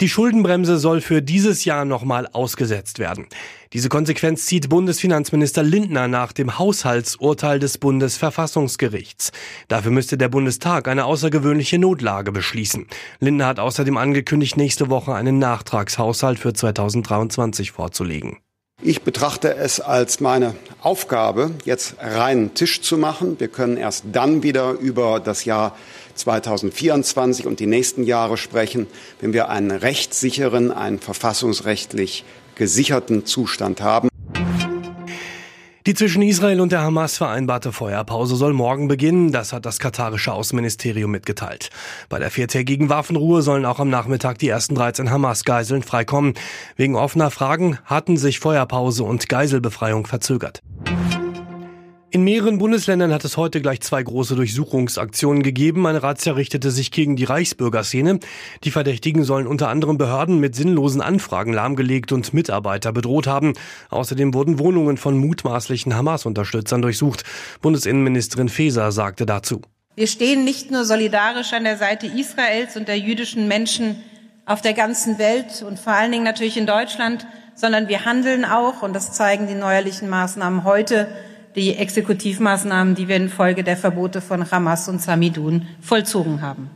Die Schuldenbremse soll für dieses Jahr nochmal ausgesetzt werden. Diese Konsequenz zieht Bundesfinanzminister Lindner nach dem Haushaltsurteil des Bundesverfassungsgerichts. Dafür müsste der Bundestag eine außergewöhnliche Notlage beschließen. Lindner hat außerdem angekündigt, nächste Woche einen Nachtragshaushalt für 2023 vorzulegen. Ich betrachte es als meine Aufgabe, jetzt reinen Tisch zu machen. Wir können erst dann wieder über das Jahr 2024 und die nächsten Jahre sprechen, wenn wir einen rechtssicheren, einen verfassungsrechtlich gesicherten Zustand haben. Die zwischen Israel und der Hamas vereinbarte Feuerpause soll morgen beginnen, das hat das katarische Außenministerium mitgeteilt. Bei der viertägigen Waffenruhe sollen auch am Nachmittag die ersten 13 Hamas-Geiseln freikommen. Wegen offener Fragen hatten sich Feuerpause und Geiselbefreiung verzögert. In mehreren Bundesländern hat es heute gleich zwei große Durchsuchungsaktionen gegeben. Eine Razzia richtete sich gegen die Reichsbürgerszene. Die Verdächtigen sollen unter anderem Behörden mit sinnlosen Anfragen lahmgelegt und Mitarbeiter bedroht haben. Außerdem wurden Wohnungen von mutmaßlichen Hamas-Unterstützern durchsucht. Bundesinnenministerin Faeser sagte dazu. Wir stehen nicht nur solidarisch an der Seite Israels und der jüdischen Menschen auf der ganzen Welt und vor allen Dingen natürlich in Deutschland, sondern wir handeln auch, und das zeigen die neuerlichen Maßnahmen heute, die Exekutivmaßnahmen, die wir infolge der Verbote von Hamas und Samidun vollzogen haben.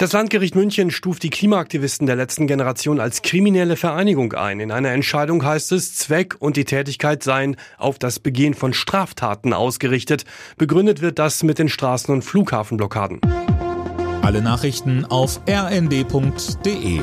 Das Landgericht München stuft die Klimaaktivisten der letzten Generation als kriminelle Vereinigung ein. In einer Entscheidung heißt es, Zweck und die Tätigkeit seien auf das Begehen von Straftaten ausgerichtet. Begründet wird das mit den Straßen- und Flughafenblockaden. Alle Nachrichten auf rnd.de